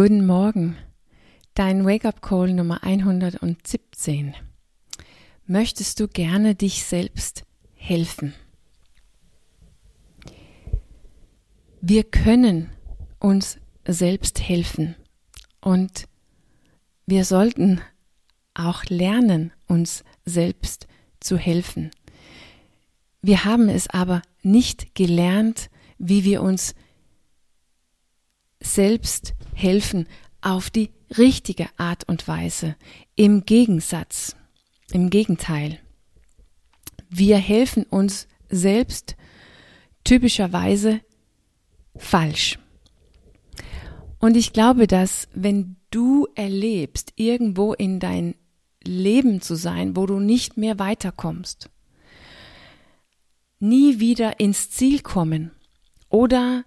Guten Morgen, dein Wake-up-Call Nummer 117. Möchtest du gerne dich selbst helfen? Wir können uns selbst helfen und wir sollten auch lernen, uns selbst zu helfen. Wir haben es aber nicht gelernt, wie wir uns selbst helfen auf die richtige Art und Weise. Im Gegensatz, im Gegenteil. Wir helfen uns selbst typischerweise falsch. Und ich glaube, dass wenn du erlebst, irgendwo in dein Leben zu sein, wo du nicht mehr weiterkommst, nie wieder ins Ziel kommen oder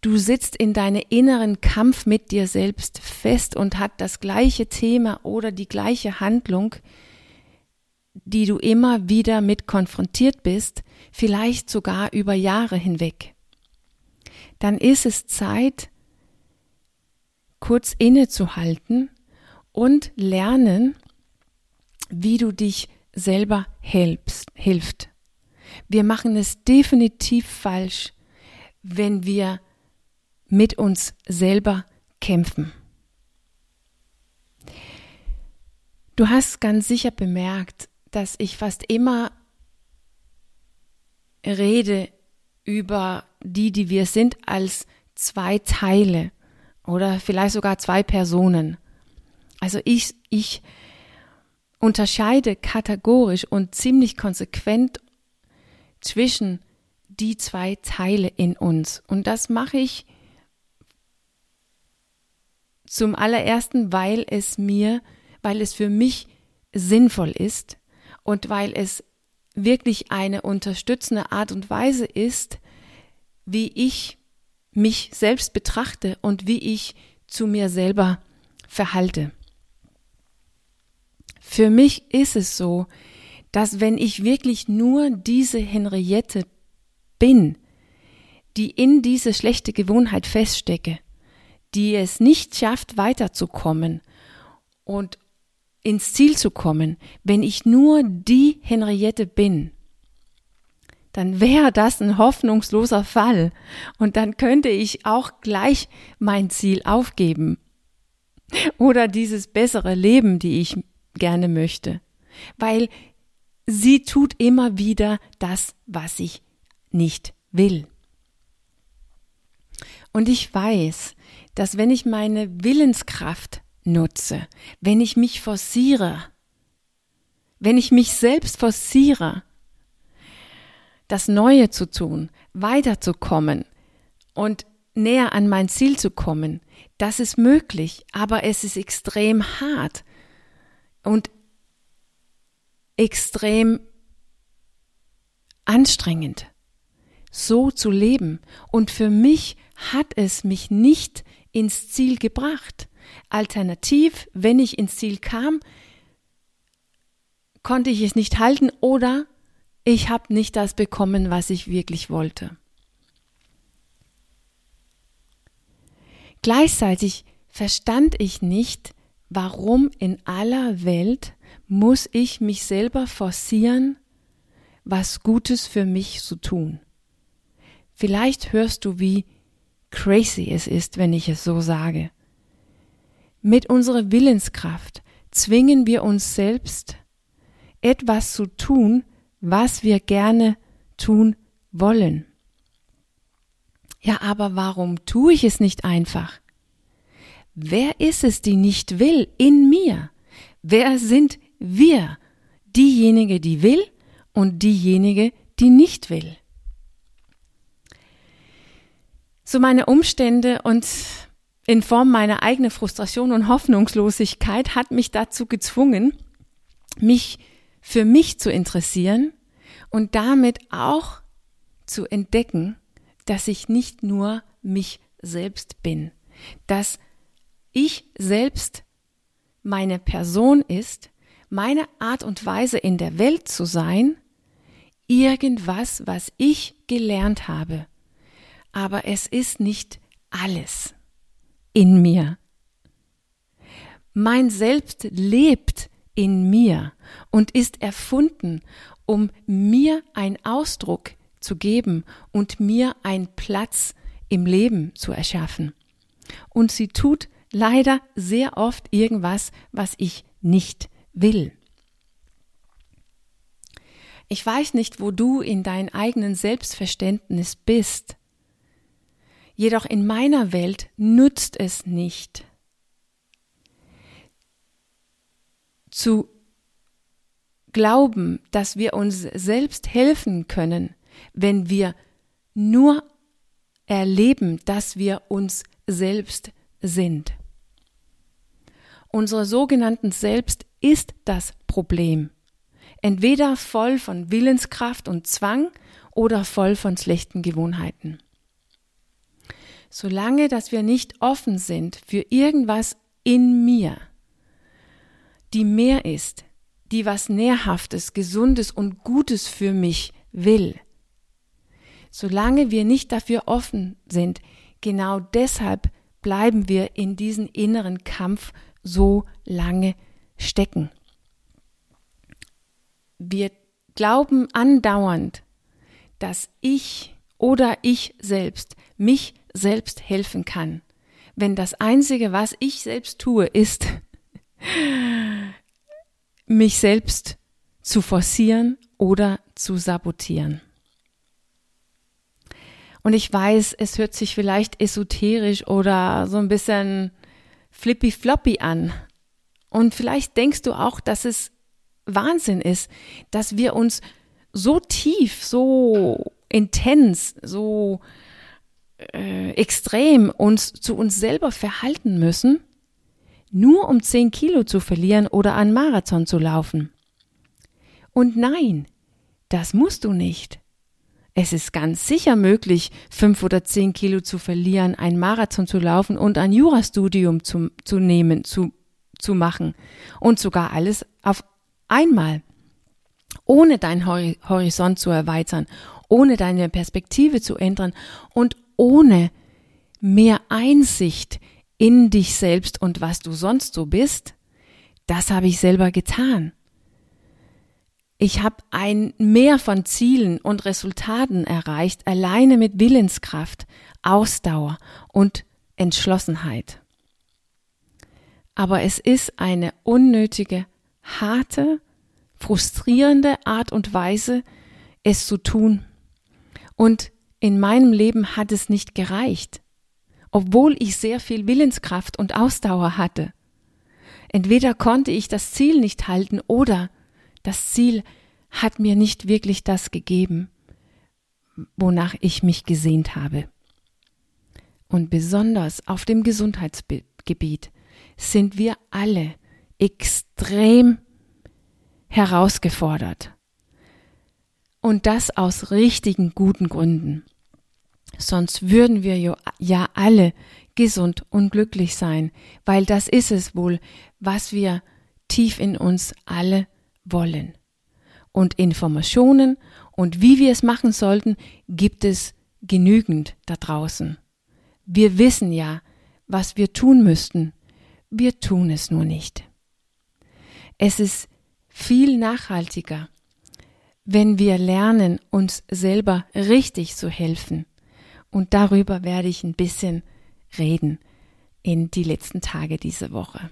du sitzt in deinem inneren Kampf mit dir selbst fest und hat das gleiche Thema oder die gleiche Handlung, die du immer wieder mit konfrontiert bist, vielleicht sogar über Jahre hinweg. Dann ist es Zeit, kurz innezuhalten und lernen, wie du dich selber hilfst, hilft. Wir machen es definitiv falsch, wenn wir mit uns selber kämpfen. Du hast ganz sicher bemerkt, dass ich fast immer rede über die, die wir sind, als zwei Teile oder vielleicht sogar zwei Personen. Also ich, ich unterscheide kategorisch und ziemlich konsequent zwischen die zwei Teile in uns. Und das mache ich zum allerersten, weil es mir, weil es für mich sinnvoll ist und weil es wirklich eine unterstützende Art und Weise ist, wie ich mich selbst betrachte und wie ich zu mir selber verhalte. Für mich ist es so, dass wenn ich wirklich nur diese Henriette bin, die in diese schlechte Gewohnheit feststecke, die es nicht schafft, weiterzukommen und ins Ziel zu kommen, wenn ich nur die Henriette bin, dann wäre das ein hoffnungsloser Fall. Und dann könnte ich auch gleich mein Ziel aufgeben. Oder dieses bessere Leben, die ich gerne möchte, weil sie tut immer wieder das, was ich nicht will. Und ich weiß, dass wenn ich meine Willenskraft nutze, wenn ich mich forciere, wenn ich mich selbst forciere, das Neue zu tun, weiterzukommen und näher an mein Ziel zu kommen, das ist möglich, aber es ist extrem hart und extrem anstrengend, so zu leben. Und für mich hat es mich nicht ins Ziel gebracht. Alternativ, wenn ich ins Ziel kam, konnte ich es nicht halten oder ich habe nicht das bekommen, was ich wirklich wollte. Gleichzeitig verstand ich nicht, warum in aller Welt muss ich mich selber forcieren, was Gutes für mich zu tun. Vielleicht hörst du, wie crazy es ist, wenn ich es so sage. Mit unserer Willenskraft zwingen wir uns selbst, etwas zu tun, was wir gerne tun wollen. Ja, aber warum tue ich es nicht einfach? Wer ist es, die nicht will in mir? Wer sind wir? Diejenige, die will und diejenige, die nicht will. So meine Umstände und in Form meiner eigenen Frustration und Hoffnungslosigkeit hat mich dazu gezwungen, mich für mich zu interessieren und damit auch zu entdecken, dass ich nicht nur mich selbst bin, dass ich selbst meine Person ist, meine Art und Weise in der Welt zu sein, irgendwas, was ich gelernt habe. Aber es ist nicht alles in mir. Mein Selbst lebt in mir und ist erfunden, um mir einen Ausdruck zu geben und mir einen Platz im Leben zu erschaffen. Und sie tut leider sehr oft irgendwas, was ich nicht will. Ich weiß nicht, wo du in deinem eigenen Selbstverständnis bist. Jedoch in meiner Welt nützt es nicht, zu glauben, dass wir uns selbst helfen können, wenn wir nur erleben, dass wir uns selbst sind. Unser sogenannten Selbst ist das Problem. Entweder voll von Willenskraft und Zwang oder voll von schlechten Gewohnheiten. Solange, dass wir nicht offen sind für irgendwas in mir, die mehr ist, die was Nährhaftes, Gesundes und Gutes für mich will. Solange wir nicht dafür offen sind, genau deshalb bleiben wir in diesen inneren Kampf so lange stecken. Wir glauben andauernd, dass ich oder ich selbst mich selbst helfen kann, wenn das Einzige, was ich selbst tue, ist, mich selbst zu forcieren oder zu sabotieren. Und ich weiß, es hört sich vielleicht esoterisch oder so ein bisschen flippy floppy an. Und vielleicht denkst du auch, dass es Wahnsinn ist, dass wir uns so tief, so intens, so äh, extrem uns zu uns selber verhalten müssen, nur um 10 Kilo zu verlieren oder einen Marathon zu laufen. Und nein, das musst du nicht. Es ist ganz sicher möglich, fünf oder zehn Kilo zu verlieren, einen Marathon zu laufen und ein Jurastudium zu, zu nehmen, zu, zu machen. Und sogar alles auf einmal. Ohne deinen Horizont zu erweitern, ohne deine Perspektive zu ändern und ohne mehr Einsicht in dich selbst und was du sonst so bist, das habe ich selber getan. Ich habe ein Mehr von Zielen und Resultaten erreicht, alleine mit Willenskraft, Ausdauer und Entschlossenheit. Aber es ist eine unnötige, harte, frustrierende Art und Weise, es zu tun. Und in meinem Leben hat es nicht gereicht obwohl ich sehr viel Willenskraft und Ausdauer hatte. Entweder konnte ich das Ziel nicht halten oder das Ziel hat mir nicht wirklich das gegeben, wonach ich mich gesehnt habe. Und besonders auf dem Gesundheitsgebiet sind wir alle extrem herausgefordert. Und das aus richtigen guten Gründen. Sonst würden wir ja alle gesund und glücklich sein, weil das ist es wohl, was wir tief in uns alle wollen. Und Informationen und wie wir es machen sollten, gibt es genügend da draußen. Wir wissen ja, was wir tun müssten. Wir tun es nur nicht. Es ist viel nachhaltiger, wenn wir lernen, uns selber richtig zu helfen und darüber werde ich ein bisschen reden in die letzten Tage dieser Woche.